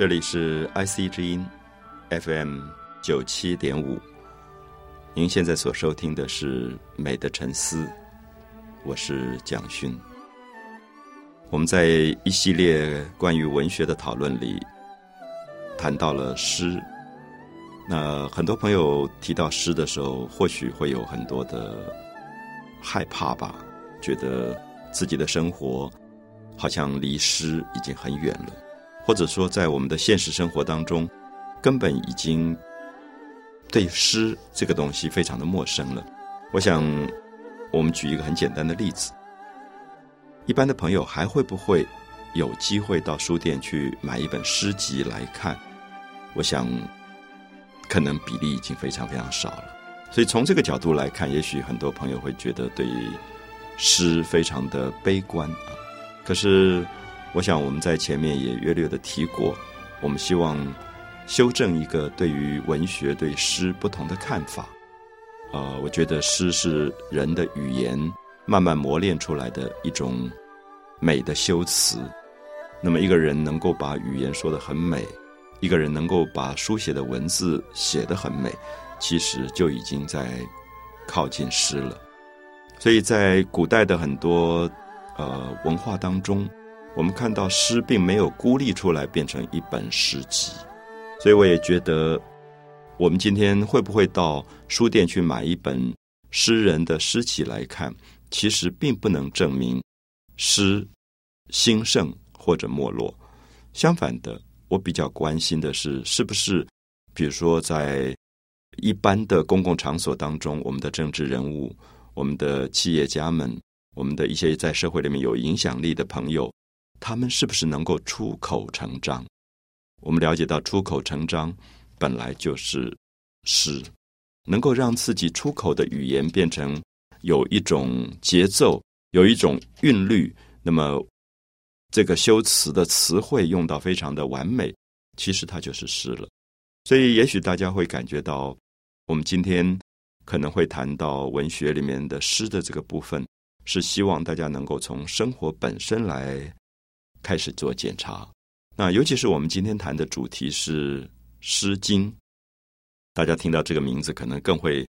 这里是 IC 之音 FM 九七点五，您现在所收听的是《美的沉思》，我是蒋勋。我们在一系列关于文学的讨论里谈到了诗，那很多朋友提到诗的时候，或许会有很多的害怕吧，觉得自己的生活好像离诗已经很远了。或者说，在我们的现实生活当中，根本已经对诗这个东西非常的陌生了。我想，我们举一个很简单的例子：一般的朋友还会不会有机会到书店去买一本诗集来看？我想，可能比例已经非常非常少了。所以从这个角度来看，也许很多朋友会觉得对诗非常的悲观啊。可是。我想我们在前面也约略的提过，我们希望修正一个对于文学对诗不同的看法。呃，我觉得诗是人的语言慢慢磨练出来的一种美的修辞。那么一个人能够把语言说得很美，一个人能够把书写的文字写得很美，其实就已经在靠近诗了。所以在古代的很多呃文化当中。我们看到诗并没有孤立出来变成一本诗集，所以我也觉得，我们今天会不会到书店去买一本诗人的诗集来看，其实并不能证明诗兴盛或者没落。相反的，我比较关心的是，是不是比如说在一般的公共场所当中，我们的政治人物、我们的企业家们、我们的一些在社会里面有影响力的朋友。他们是不是能够出口成章？我们了解到，出口成章本来就是诗，能够让自己出口的语言变成有一种节奏，有一种韵律。那么，这个修辞的词汇用到非常的完美，其实它就是诗了。所以，也许大家会感觉到，我们今天可能会谈到文学里面的诗的这个部分，是希望大家能够从生活本身来。开始做检查，那尤其是我们今天谈的主题是《诗经》，大家听到这个名字可能更会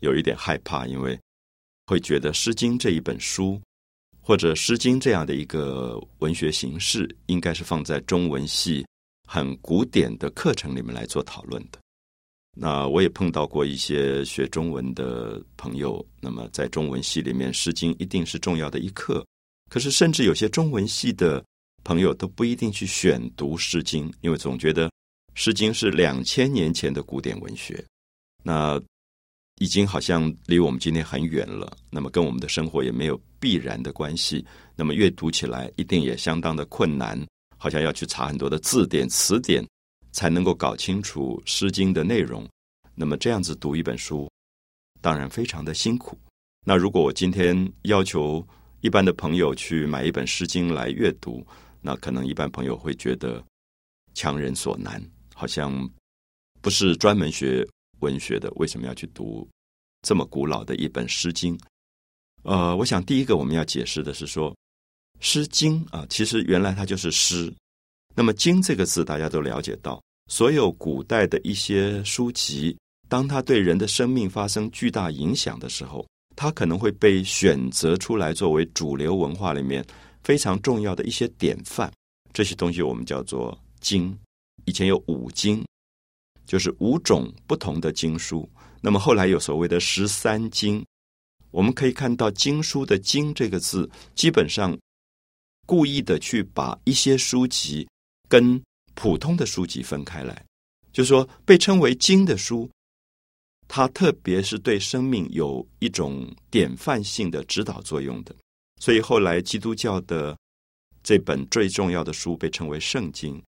有一点害怕，因为会觉得《诗经》这一本书或者《诗经》这样的一个文学形式，应该是放在中文系很古典的课程里面来做讨论的。那我也碰到过一些学中文的朋友，那么在中文系里面，《诗经》一定是重要的一课，可是甚至有些中文系的。朋友都不一定去选读《诗经》，因为总觉得《诗经》是两千年前的古典文学，那已经好像离我们今天很远了。那么跟我们的生活也没有必然的关系。那么阅读起来一定也相当的困难，好像要去查很多的字典、词典，才能够搞清楚《诗经》的内容。那么这样子读一本书，当然非常的辛苦。那如果我今天要求一般的朋友去买一本《诗经》来阅读，那可能一般朋友会觉得强人所难，好像不是专门学文学的，为什么要去读这么古老的一本《诗经》？呃，我想第一个我们要解释的是说，《诗经》啊，其实原来它就是诗。那么“经”这个字，大家都了解到，所有古代的一些书籍，当它对人的生命发生巨大影响的时候，它可能会被选择出来作为主流文化里面。非常重要的一些典范，这些东西我们叫做经。以前有五经，就是五种不同的经书。那么后来有所谓的十三经，我们可以看到经书的“经”这个字，基本上故意的去把一些书籍跟普通的书籍分开来，就是说被称为经的书，它特别是对生命有一种典范性的指导作用的。所以后来基督教的这本最重要的书被称为圣经，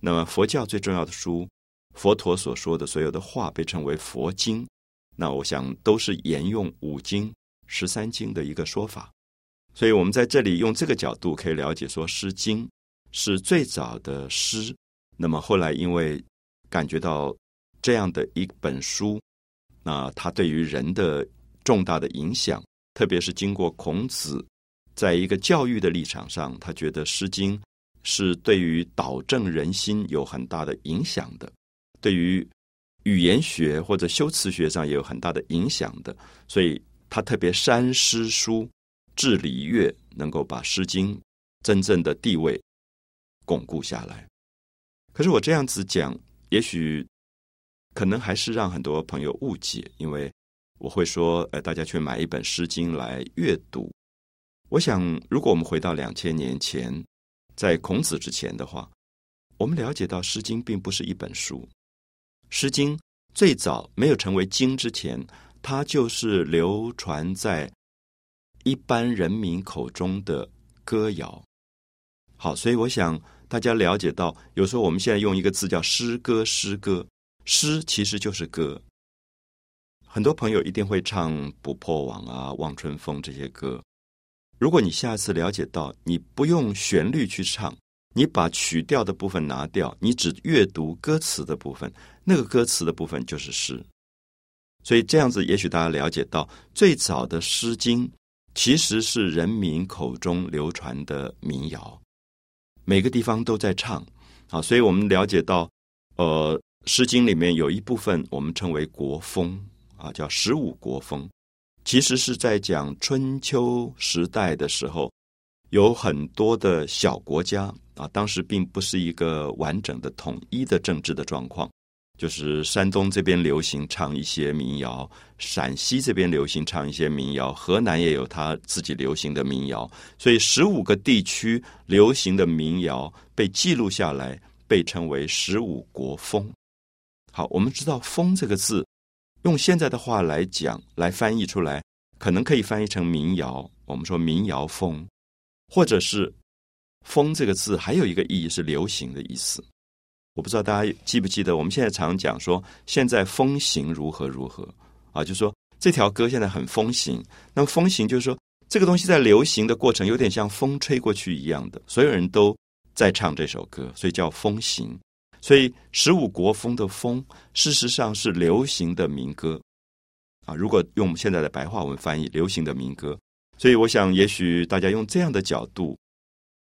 那么佛教最重要的书，佛陀所说的所有的话被称为佛经。那我想都是沿用五经、十三经的一个说法。所以我们在这里用这个角度可以了解说，《诗经》是最早的诗。那么后来因为感觉到这样的一本书，那它对于人的重大的影响，特别是经过孔子。在一个教育的立场上，他觉得《诗经》是对于导正人心有很大的影响的，对于语言学或者修辞学上也有很大的影响的，所以他特别删诗书、治礼乐，能够把《诗经》真正的地位巩固下来。可是我这样子讲，也许可能还是让很多朋友误解，因为我会说，呃，大家去买一本《诗经》来阅读。我想，如果我们回到两千年前，在孔子之前的话，我们了解到《诗经》并不是一本书，《诗经》最早没有成为经之前，它就是流传在一般人民口中的歌谣。好，所以我想。大家了解到，有时候我们现在用一个字叫“诗歌”，诗歌，诗其实就是歌。很多朋友一定会唱《不破网》啊，《望春风》这些歌。如果你下次了解到，你不用旋律去唱，你把曲调的部分拿掉，你只阅读歌词的部分，那个歌词的部分就是诗。所以这样子，也许大家了解到，最早的《诗经》其实是人民口中流传的民谣。每个地方都在唱，啊，所以我们了解到，呃，《诗经》里面有一部分我们称为国风，啊，叫十五国风，其实是在讲春秋时代的时候，有很多的小国家，啊，当时并不是一个完整的统一的政治的状况。就是山东这边流行唱一些民谣，陕西这边流行唱一些民谣，河南也有他自己流行的民谣，所以十五个地区流行的民谣被记录下来，被称为十五国风。好，我们知道“风”这个字，用现在的话来讲，来翻译出来，可能可以翻译成民谣。我们说民谣风，或者是“风”这个字，还有一个意义是流行的意思。我不知道大家记不记得，我们现在常讲说，现在风行如何如何啊？就说这条歌现在很风行。那么风行就是说，这个东西在流行的过程，有点像风吹过去一样的，所有人都在唱这首歌，所以叫风行。所以十五国风的风，事实上是流行的民歌啊。如果用我们现在的白话文翻译，流行的民歌。所以我想，也许大家用这样的角度，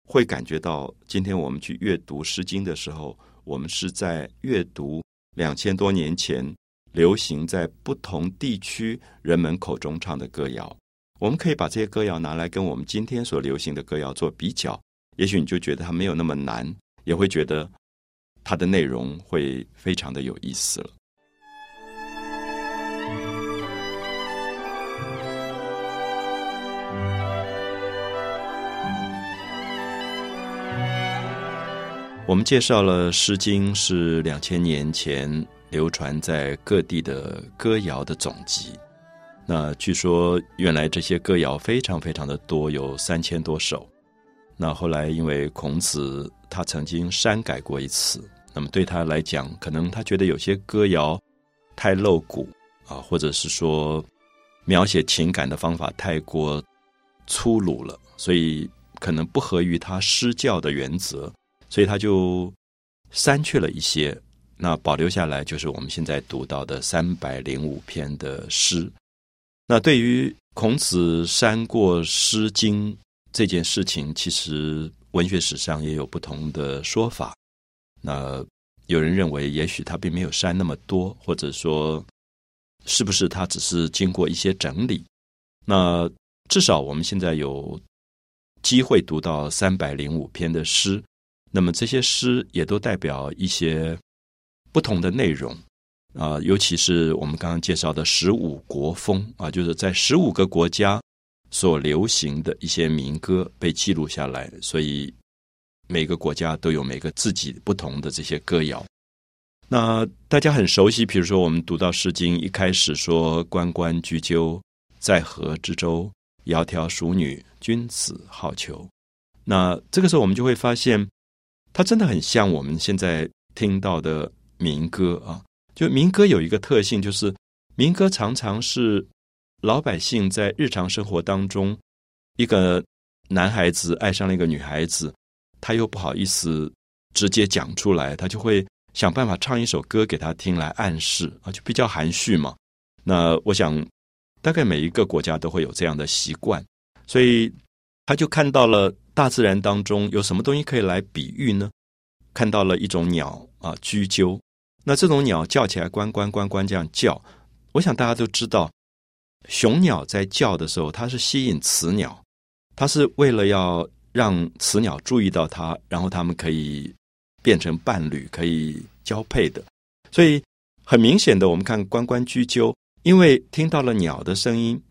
会感觉到今天我们去阅读《诗经》的时候。我们是在阅读两千多年前流行在不同地区人们口中唱的歌谣，我们可以把这些歌谣拿来跟我们今天所流行的歌谣做比较，也许你就觉得它没有那么难，也会觉得它的内容会非常的有意思了。我们介绍了《诗经》是两千年前流传在各地的歌谣的总集。那据说原来这些歌谣非常非常的多，有三千多首。那后来因为孔子他曾经删改过一次，那么对他来讲，可能他觉得有些歌谣太露骨啊，或者是说描写情感的方法太过粗鲁了，所以可能不合于他诗教的原则。所以他就删去了一些，那保留下来就是我们现在读到的三百零五篇的诗。那对于孔子删过《诗经》这件事情，其实文学史上也有不同的说法。那有人认为，也许他并没有删那么多，或者说，是不是他只是经过一些整理？那至少我们现在有机会读到三百零五篇的诗。那么这些诗也都代表一些不同的内容啊，尤其是我们刚刚介绍的十五国风啊，就是在十五个国家所流行的一些民歌被记录下来，所以每个国家都有每个自己不同的这些歌谣。那大家很熟悉，比如说我们读到《诗经》一开始说“关关雎鸠，在河之洲，窈窕淑女，君子好逑”。那这个时候我们就会发现。它真的很像我们现在听到的民歌啊！就民歌有一个特性，就是民歌常常是老百姓在日常生活当中，一个男孩子爱上了一个女孩子，他又不好意思直接讲出来，他就会想办法唱一首歌给他听来暗示啊，就比较含蓄嘛。那我想，大概每一个国家都会有这样的习惯，所以他就看到了大自然当中有什么东西可以来比喻呢？看到了一种鸟啊，雎鸠。那这种鸟叫起来，关关关关这样叫。我想大家都知道，雄鸟在叫的时候，它是吸引雌鸟，它是为了要让雌鸟注意到它，然后它们可以变成伴侣，可以交配的。所以很明显的，我们看关关雎鸠，因为听到了鸟的声音，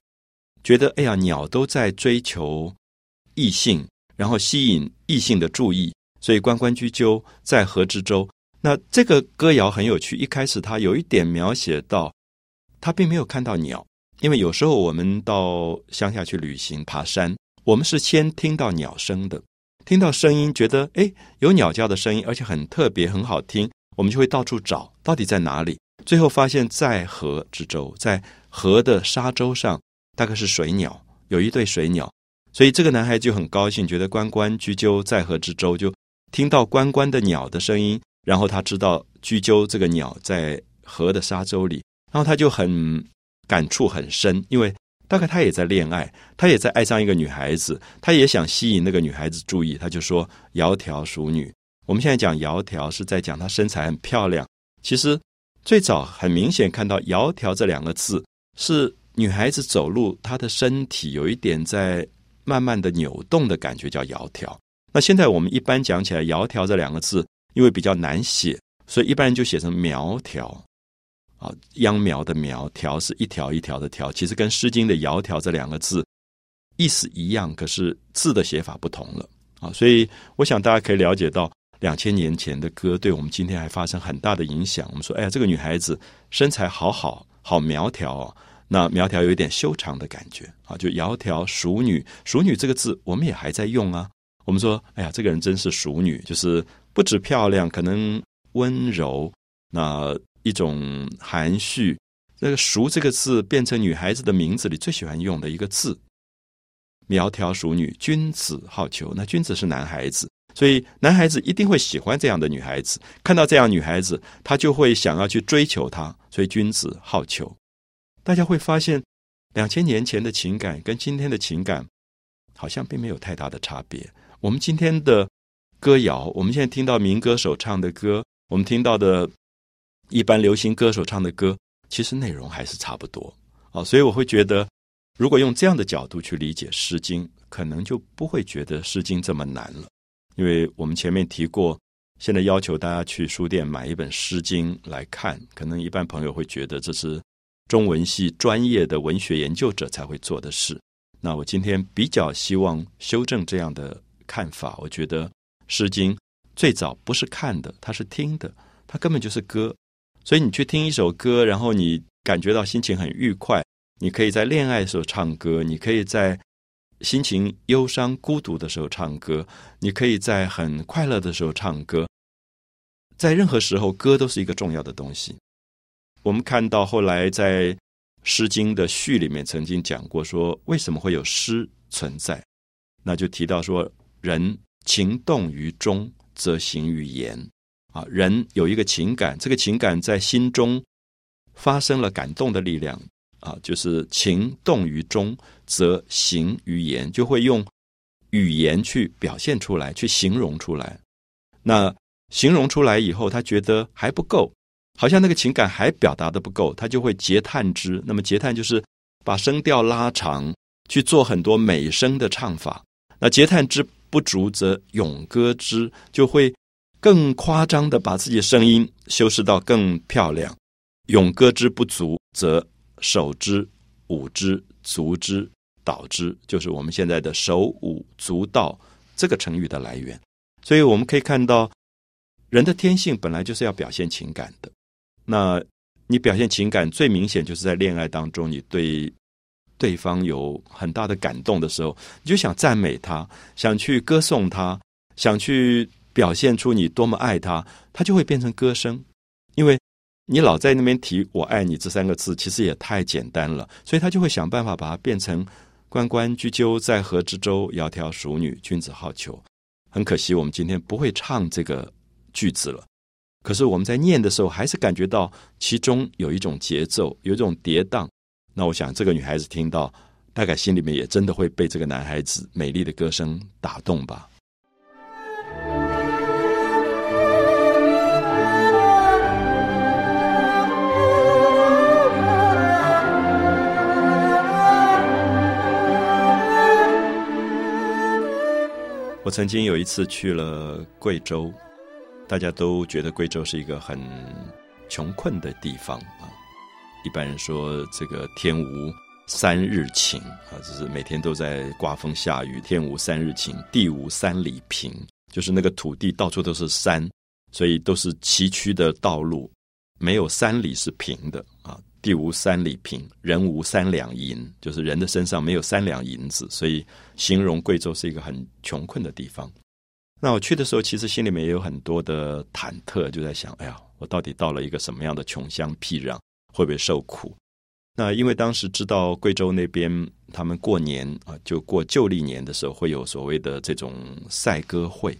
觉得哎呀，鸟都在追求异性，然后吸引异性的注意，所以关关雎鸠，在河之洲。那这个歌谣很有趣，一开始它有一点描写到，他并没有看到鸟，因为有时候我们到乡下去旅行、爬山，我们是先听到鸟声的，听到声音，觉得哎有鸟叫的声音，而且很特别、很好听，我们就会到处找，到底在哪里？最后发现，在河之洲，在河的沙洲上，大概是水鸟，有一对水鸟，所以这个男孩就很高兴，觉得关关雎鸠，在河之洲，就听到关关的鸟的声音。然后他知道雎鸠这个鸟在河的沙洲里，然后他就很感触很深，因为大概他也在恋爱，他也在爱上一个女孩子，他也想吸引那个女孩子注意，他就说“窈窕淑女”。我们现在讲“窈窕”是在讲她身材很漂亮，其实最早很明显看到“窈窕”这两个字是女孩子走路，她的身体有一点在慢慢的扭动的感觉，叫窈窕。那现在我们一般讲起来“窈窕”这两个字。因为比较难写，所以一般人就写成苗条啊，秧苗的苗条是一条一条的条，其实跟《诗经》的窈窕这两个字意思一样，可是字的写法不同了啊。所以我想大家可以了解到，两千年前的歌对我们今天还发生很大的影响。我们说，哎呀，这个女孩子身材好好，好苗条哦。那苗条有一点修长的感觉啊，就窈窕淑女，淑女这个字我们也还在用啊。我们说，哎呀，这个人真是淑女，就是。不止漂亮，可能温柔，那一种含蓄。那个“熟”这个字变成女孩子的名字里最喜欢用的一个字。苗条淑女，君子好逑。那君子是男孩子，所以男孩子一定会喜欢这样的女孩子。看到这样女孩子，他就会想要去追求她。所以君子好逑。大家会发现，两千年前的情感跟今天的情感好像并没有太大的差别。我们今天的。歌谣，我们现在听到民歌手唱的歌，我们听到的一般流行歌手唱的歌，其实内容还是差不多啊。所以我会觉得，如果用这样的角度去理解《诗经》，可能就不会觉得《诗经》这么难了。因为我们前面提过，现在要求大家去书店买一本《诗经》来看，可能一般朋友会觉得这是中文系专业的文学研究者才会做的事。那我今天比较希望修正这样的看法，我觉得。《诗经》最早不是看的，它是听的，它根本就是歌。所以你去听一首歌，然后你感觉到心情很愉快。你可以在恋爱的时候唱歌，你可以在心情忧伤、孤独的时候唱歌，你可以在很快乐的时候唱歌。在任何时候，歌都是一个重要的东西。我们看到后来在《诗经》的序里面曾经讲过，说为什么会有诗存在？那就提到说人。情动于中，则行于言。啊，人有一个情感，这个情感在心中发生了感动的力量。啊，就是情动于中，则行于言，就会用语言去表现出来，去形容出来。那形容出来以后，他觉得还不够，好像那个情感还表达的不够，他就会截叹之。那么截叹就是把声调拉长，去做很多美声的唱法。那截叹之。不足则咏歌之，就会更夸张的把自己的声音修饰到更漂亮。咏歌之不足，则手之、舞之、足之、蹈之，就是我们现在的手舞足蹈这个成语的来源。所以我们可以看到，人的天性本来就是要表现情感的。那你表现情感最明显就是在恋爱当中，你对。对方有很大的感动的时候，你就想赞美他，想去歌颂他，想去表现出你多么爱他，他就会变成歌声。因为你老在那边提“我爱你”这三个字，其实也太简单了，所以他就会想办法把它变成“关关雎鸠，在河之洲，窈窕淑女，君子好逑”。很可惜，我们今天不会唱这个句子了。可是我们在念的时候，还是感觉到其中有一种节奏，有一种跌宕。那我想，这个女孩子听到，大概心里面也真的会被这个男孩子美丽的歌声打动吧。我曾经有一次去了贵州，大家都觉得贵州是一个很穷困的地方啊。一般人说这个天无三日晴啊，就是每天都在刮风下雨；天无三日晴，地无三里平，就是那个土地到处都是山，所以都是崎岖的道路，没有三里是平的。地无三里平，人无三两银，就是人的身上没有三两银子，所以形容贵州是一个很穷困的地方。那我去的时候，其实心里面也有很多的忐忑，就在想：哎呀，我到底到了一个什么样的穷乡僻壤，会不会受苦？那因为当时知道贵州那边他们过年啊，就过旧历年的时候会有所谓的这种赛歌会，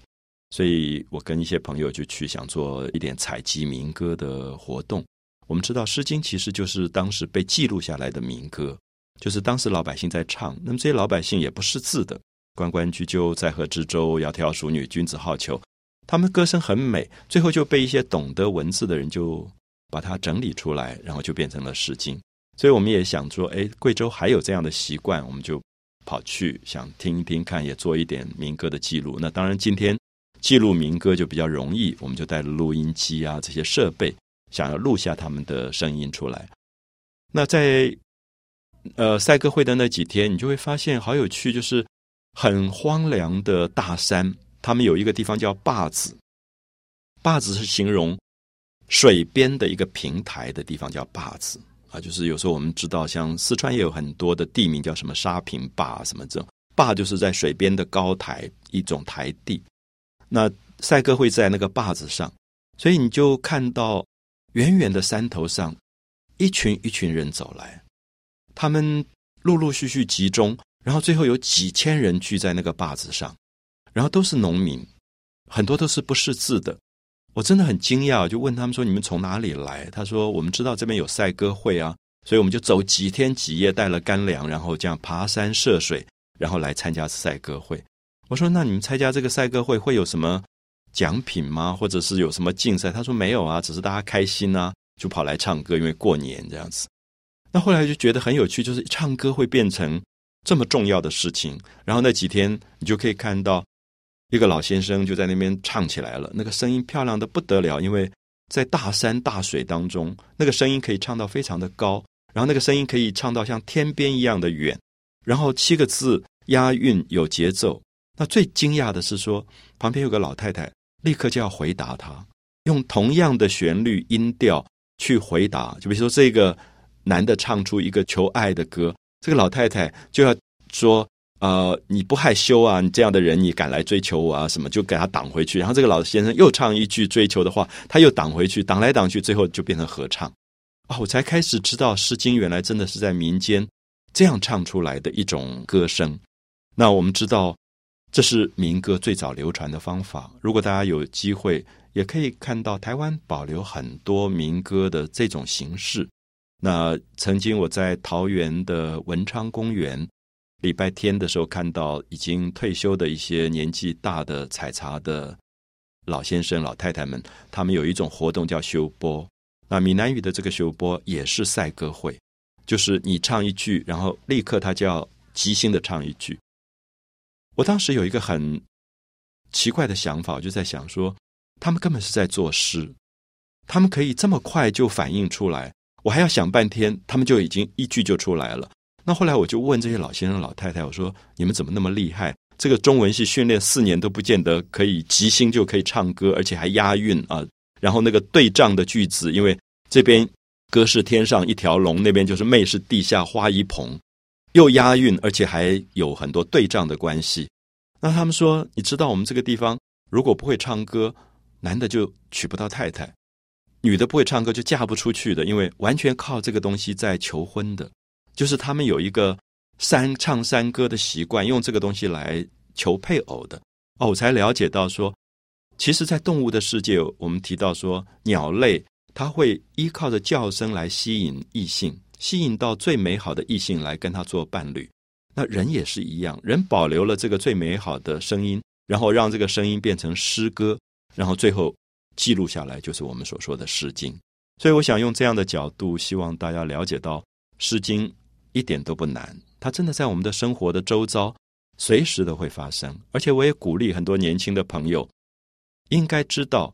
所以我跟一些朋友就去想做一点采集民歌的活动。我们知道《诗经》其实就是当时被记录下来的民歌，就是当时老百姓在唱。那么这些老百姓也不识字的，“关关雎鸠，在河之洲，窈窕淑女，君子好逑。”他们歌声很美，最后就被一些懂得文字的人就把它整理出来，然后就变成了《诗经》。所以我们也想说，哎，贵州还有这样的习惯，我们就跑去想听一听看，也做一点民歌的记录。那当然，今天记录民歌就比较容易，我们就带了录音机啊这些设备。想要录下他们的声音出来，那在呃赛歌会的那几天，你就会发现好有趣，就是很荒凉的大山，他们有一个地方叫坝子，坝子是形容水边的一个平台的地方，叫坝子啊。就是有时候我们知道，像四川也有很多的地名叫什么沙坪坝什么这种坝，就是在水边的高台一种台地。那赛歌会在那个坝子上，所以你就看到。远远的山头上，一群一群人走来，他们陆陆续续集中，然后最后有几千人聚在那个坝子上，然后都是农民，很多都是不识字的。我真的很惊讶，就问他们说：“你们从哪里来？”他说：“我们知道这边有赛歌会啊，所以我们就走几天几夜，带了干粮，然后这样爬山涉水，然后来参加赛歌会。”我说：“那你们参加这个赛歌会会有什么？”奖品吗？或者是有什么竞赛？他说没有啊，只是大家开心啊，就跑来唱歌，因为过年这样子。那后来就觉得很有趣，就是唱歌会变成这么重要的事情。然后那几天，你就可以看到一个老先生就在那边唱起来了，那个声音漂亮的不得了，因为在大山大水当中，那个声音可以唱到非常的高，然后那个声音可以唱到像天边一样的远，然后七个字押韵有节奏。那最惊讶的是说，旁边有个老太太。立刻就要回答他，用同样的旋律音调去回答。就比如说，这个男的唱出一个求爱的歌，这个老太太就要说：“呃，你不害羞啊？你这样的人，你敢来追求我啊？什么？”就给他挡回去。然后这个老先生又唱一句追求的话，他又挡回去，挡来挡去，最后就变成合唱。啊，我才开始知道《诗经》原来真的是在民间这样唱出来的一种歌声。那我们知道。这是民歌最早流传的方法。如果大家有机会，也可以看到台湾保留很多民歌的这种形式。那曾经我在桃园的文昌公园，礼拜天的时候看到已经退休的一些年纪大的采茶的老先生、老太太们，他们有一种活动叫修波。那闽南语的这个修波也是赛歌会，就是你唱一句，然后立刻他就要即兴的唱一句。我当时有一个很奇怪的想法，我就在想说，他们根本是在作诗，他们可以这么快就反应出来，我还要想半天，他们就已经一句就出来了。那后来我就问这些老先生、老太太，我说：“你们怎么那么厉害？这个中文系训练四年都不见得可以即兴就可以唱歌，而且还押韵啊！然后那个对仗的句子，因为这边歌是天上一条龙，那边就是妹是地下花一蓬。”又押韵，而且还有很多对仗的关系。那他们说，你知道我们这个地方，如果不会唱歌，男的就娶不到太太；女的不会唱歌就嫁不出去的，因为完全靠这个东西在求婚的。就是他们有一个山唱山歌的习惯，用这个东西来求配偶的。哦，我才了解到说，其实，在动物的世界，我们提到说，鸟类它会依靠着叫声来吸引异性。吸引到最美好的异性来跟他做伴侣，那人也是一样，人保留了这个最美好的声音，然后让这个声音变成诗歌，然后最后记录下来，就是我们所说的《诗经》。所以，我想用这样的角度，希望大家了解到，《诗经》一点都不难，它真的在我们的生活的周遭，随时都会发生。而且，我也鼓励很多年轻的朋友，应该知道，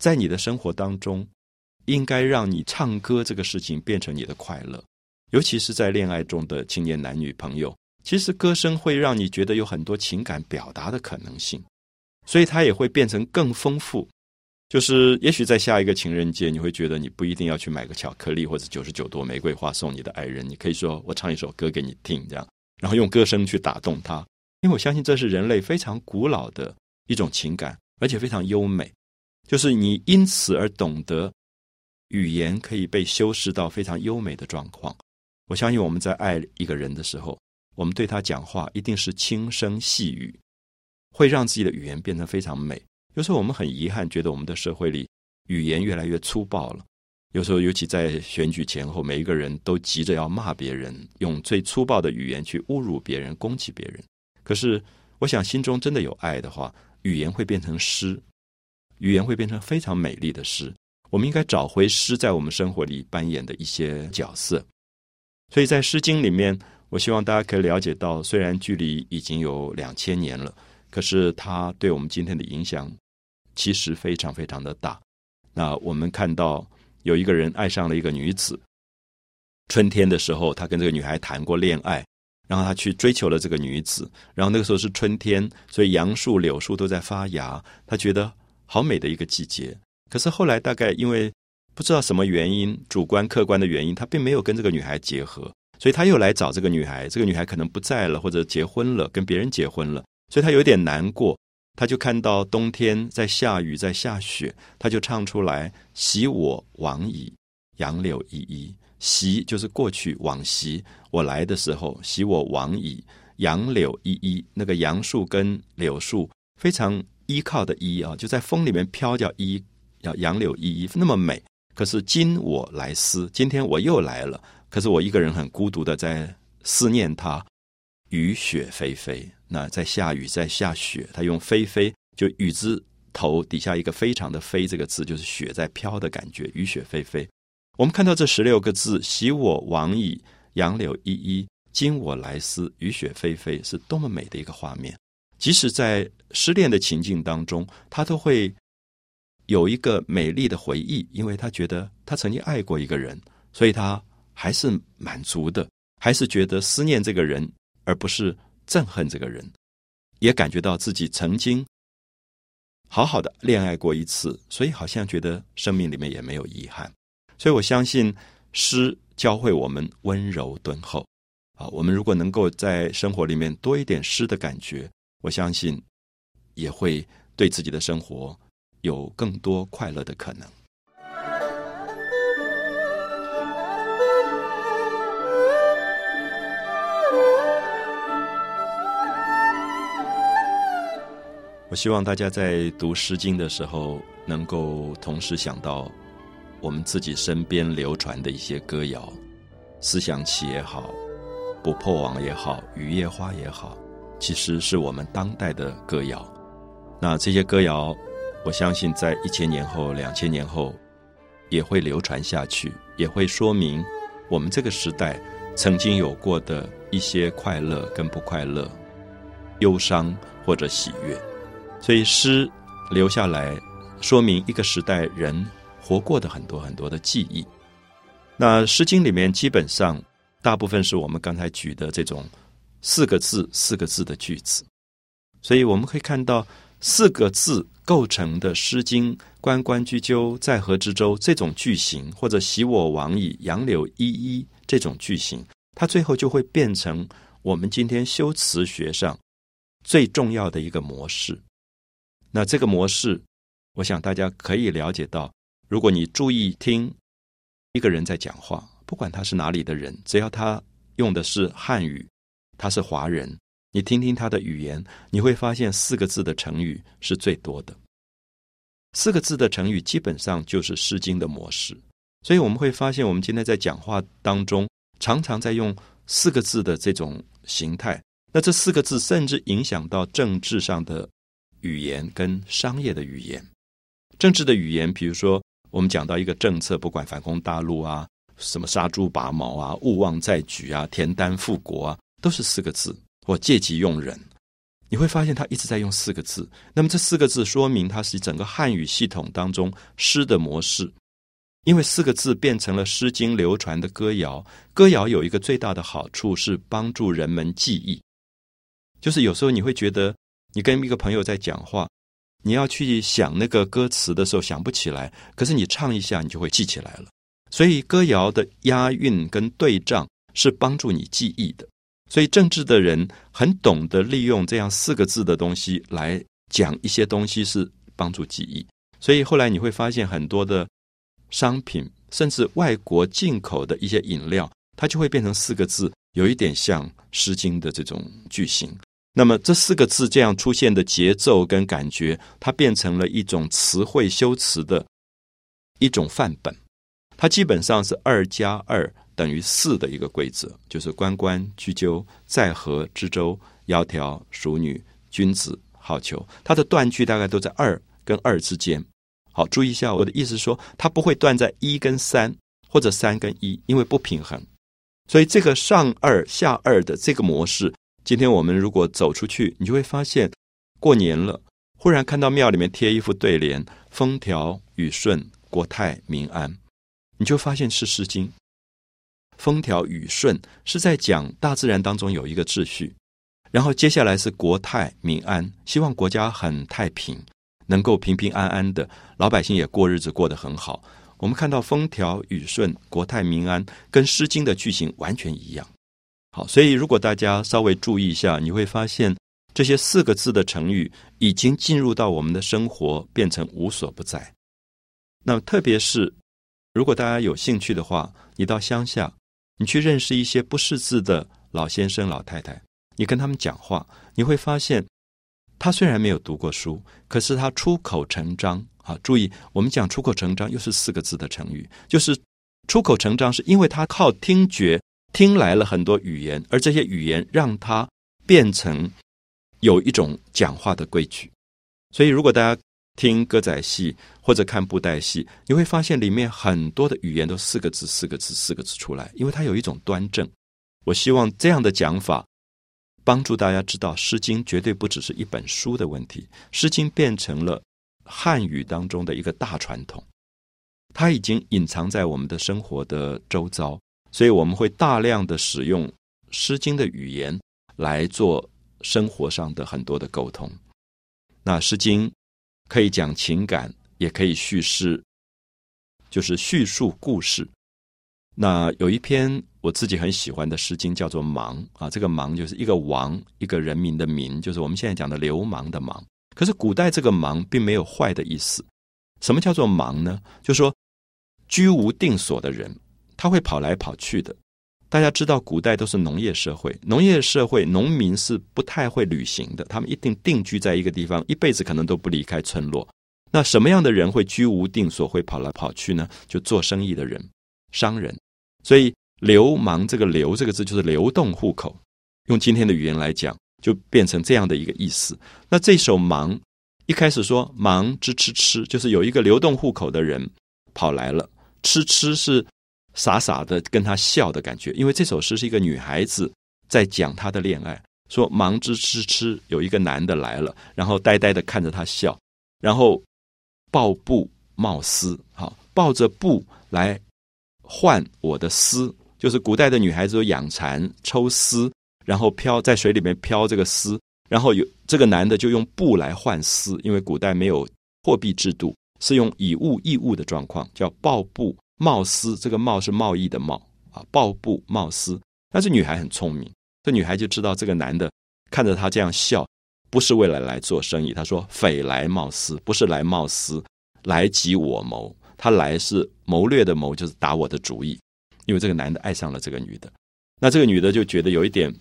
在你的生活当中，应该让你唱歌这个事情变成你的快乐。尤其是在恋爱中的青年男女朋友，其实歌声会让你觉得有很多情感表达的可能性，所以它也会变成更丰富。就是也许在下一个情人节，你会觉得你不一定要去买个巧克力或者九十九朵玫瑰花送你的爱人，你可以说我唱一首歌给你听，这样，然后用歌声去打动他。因为我相信这是人类非常古老的一种情感，而且非常优美。就是你因此而懂得语言可以被修饰到非常优美的状况。我相信我们在爱一个人的时候，我们对他讲话一定是轻声细语，会让自己的语言变得非常美。有时候我们很遗憾，觉得我们的社会里语言越来越粗暴了。有时候，尤其在选举前后，每一个人都急着要骂别人，用最粗暴的语言去侮辱别人、攻击别人。可是，我想心中真的有爱的话，语言会变成诗，语言会变成非常美丽的诗。我们应该找回诗在我们生活里扮演的一些角色。所以在《诗经》里面，我希望大家可以了解到，虽然距离已经有两千年了，可是它对我们今天的影响其实非常非常的大。那我们看到有一个人爱上了一个女子，春天的时候，他跟这个女孩谈过恋爱，然后他去追求了这个女子，然后那个时候是春天，所以杨树、柳树都在发芽，他觉得好美的一个季节。可是后来大概因为不知道什么原因，主观客观的原因，他并没有跟这个女孩结合，所以他又来找这个女孩。这个女孩可能不在了，或者结婚了，跟别人结婚了，所以他有点难过。他就看到冬天在下雨，在下雪，他就唱出来：“昔我往矣，杨柳依依。”昔就是过去往昔，我来的时候，昔我往矣，杨柳依依。那个杨树跟柳树非常依靠的依啊，就在风里面飘，叫依，叫杨柳依依，那么美。可是今我来思，今天我又来了。可是我一个人很孤独的在思念他。雨雪霏霏，那在下雨，在下雪。他用霏霏，就雨字头底下一个非常的霏这个字，就是雪在飘的感觉。雨雪霏霏，我们看到这十六个字：昔我往矣，杨柳依依；今我来思，雨雪霏霏，是多么美的一个画面。即使在失恋的情境当中，他都会。有一个美丽的回忆，因为他觉得他曾经爱过一个人，所以他还是满足的，还是觉得思念这个人，而不是憎恨这个人，也感觉到自己曾经好好的恋爱过一次，所以好像觉得生命里面也没有遗憾。所以我相信诗教会我们温柔敦厚啊，我们如果能够在生活里面多一点诗的感觉，我相信也会对自己的生活。有更多快乐的可能。我希望大家在读《诗经》的时候，能够同时想到我们自己身边流传的一些歌谣，《思想起》也好，《不破网》也好，《雨夜花》也好，其实是我们当代的歌谣。那这些歌谣。我相信，在一千年后、两千年后，也会流传下去，也会说明我们这个时代曾经有过的一些快乐跟不快乐、忧伤或者喜悦。所以，诗留下来，说明一个时代人活过的很多很多的记忆。那《诗经》里面基本上大部分是我们刚才举的这种四个字、四个字的句子，所以我们可以看到四个字。构成的《诗经》“关关雎鸠，在河之洲”这种句型，或者“昔我往矣，杨柳依依”这种句型，它最后就会变成我们今天修辞学上最重要的一个模式。那这个模式，我想大家可以了解到，如果你注意听一个人在讲话，不管他是哪里的人，只要他用的是汉语，他是华人。你听听他的语言，你会发现四个字的成语是最多的。四个字的成语基本上就是《诗经》的模式，所以我们会发现，我们今天在讲话当中，常常在用四个字的这种形态。那这四个字甚至影响到政治上的语言跟商业的语言。政治的语言，比如说我们讲到一个政策，不管反攻大陆啊，什么杀猪拔毛啊，勿忘在举啊，田单复国啊，都是四个字，或借机用人。你会发现他一直在用四个字。那么这四个字说明它是整个汉语系统当中诗的模式。因为四个字变成了《诗经》流传的歌谣，歌谣有一个最大的好处是帮助人们记忆。就是有时候你会觉得，你跟一个朋友在讲话，你要去想那个歌词的时候想不起来，可是你唱一下，你就会记起来了。所以歌谣的押韵跟对仗是帮助你记忆的。所以政治的人很懂得利用这样四个字的东西来讲一些东西，是帮助记忆。所以后来你会发现很多的。商品甚至外国进口的一些饮料，它就会变成四个字，有一点像《诗经》的这种句型。那么这四个字这样出现的节奏跟感觉，它变成了一种词汇修辞的一种范本。它基本上是二加二等于四的一个规则，就是关关雎鸠，在河之洲，窈窕淑女，君子好逑。它的断句大概都在二跟二之间。好，注意一下，我的意思说，它不会断在一跟三，或者三跟一，因为不平衡。所以这个上二下二的这个模式，今天我们如果走出去，你就会发现，过年了，忽然看到庙里面贴一副对联：“风调雨顺，国泰民安。”你就发现是《诗经》。风调雨顺是在讲大自然当中有一个秩序，然后接下来是国泰民安，希望国家很太平。能够平平安安的，老百姓也过日子过得很好。我们看到风调雨顺、国泰民安，跟《诗经》的句型完全一样。好，所以如果大家稍微注意一下，你会发现这些四个字的成语已经进入到我们的生活，变成无所不在。那特别是如果大家有兴趣的话，你到乡下，你去认识一些不识字的老先生、老太太，你跟他们讲话，你会发现。他虽然没有读过书，可是他出口成章啊！注意，我们讲出口成章又是四个字的成语，就是出口成章，是因为他靠听觉听来了很多语言，而这些语言让他变成有一种讲话的规矩。所以，如果大家听歌仔戏或者看布袋戏，你会发现里面很多的语言都四个字、四个字、四个字出来，因为它有一种端正。我希望这样的讲法。帮助大家知道，《诗经》绝对不只是一本书的问题，《诗经》变成了汉语当中的一个大传统，它已经隐藏在我们的生活的周遭，所以我们会大量的使用《诗经》的语言来做生活上的很多的沟通。那《诗经》可以讲情感，也可以叙事，就是叙述故事。那有一篇我自己很喜欢的诗经，叫做《盲》啊。这个“盲”就是一个王，一个人民的“民”，就是我们现在讲的流氓的“氓”。可是古代这个“氓”并没有坏的意思。什么叫做“氓”呢？就说居无定所的人，他会跑来跑去的。大家知道，古代都是农业社会，农业社会农民是不太会旅行的，他们一定定居在一个地方，一辈子可能都不离开村落。那什么样的人会居无定所，会跑来跑去呢？就做生意的人，商人。所以“流氓”这个“流”这个字就是流动户口，用今天的语言来讲，就变成这样的一个意思。那这首“忙”一开始说“忙之吃吃”，就是有一个流动户口的人跑来了，“吃吃”是傻傻的跟他笑的感觉，因为这首诗是一个女孩子在讲她的恋爱，说“忙之痴痴”，有一个男的来了，然后呆呆的看着她笑，然后抱布冒丝，好抱着布来。换我的丝，就是古代的女孩子有养蚕、抽丝，然后漂在水里面漂这个丝，然后有这个男的就用布来换丝，因为古代没有货币制度，是用以物易物的状况，叫抱布贸丝。这个贸是贸易的贸啊，抱布贸丝。但是女孩很聪明，这女孩就知道这个男的看着她这样笑，不是为了来做生意。他说：“匪来冒丝，不是来冒丝，来及我谋。”他来是谋略的谋，就是打我的主意，因为这个男的爱上了这个女的，那这个女的就觉得有一点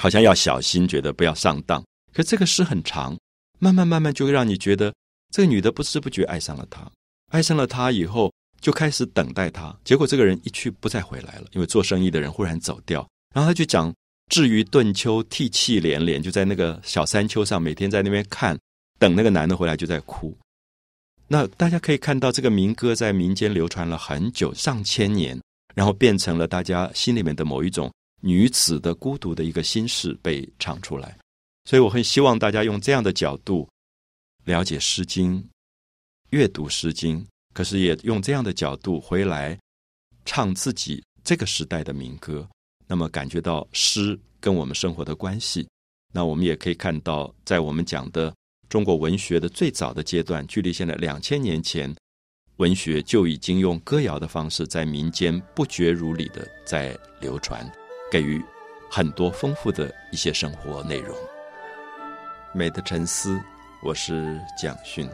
好像要小心，觉得不要上当。可这个诗很长，慢慢慢慢就会让你觉得这个女的不知不觉爱上了他，爱上了他以后就开始等待他，结果这个人一去不再回来了，因为做生意的人忽然走掉，然后他就讲至于顿丘涕泣连连，就在那个小山丘上，每天在那边看，等那个男的回来就在哭。那大家可以看到，这个民歌在民间流传了很久，上千年，然后变成了大家心里面的某一种女子的孤独的一个心事被唱出来。所以我很希望大家用这样的角度了解《诗经》，阅读《诗经》，可是也用这样的角度回来唱自己这个时代的民歌。那么感觉到诗跟我们生活的关系，那我们也可以看到，在我们讲的中国文学的最早的阶段，距离现在两千年前，文学就已经用歌谣的方式在民间不绝如缕的在流传，给予很多丰富的一些生活内容。美的沉思，我是蒋勋。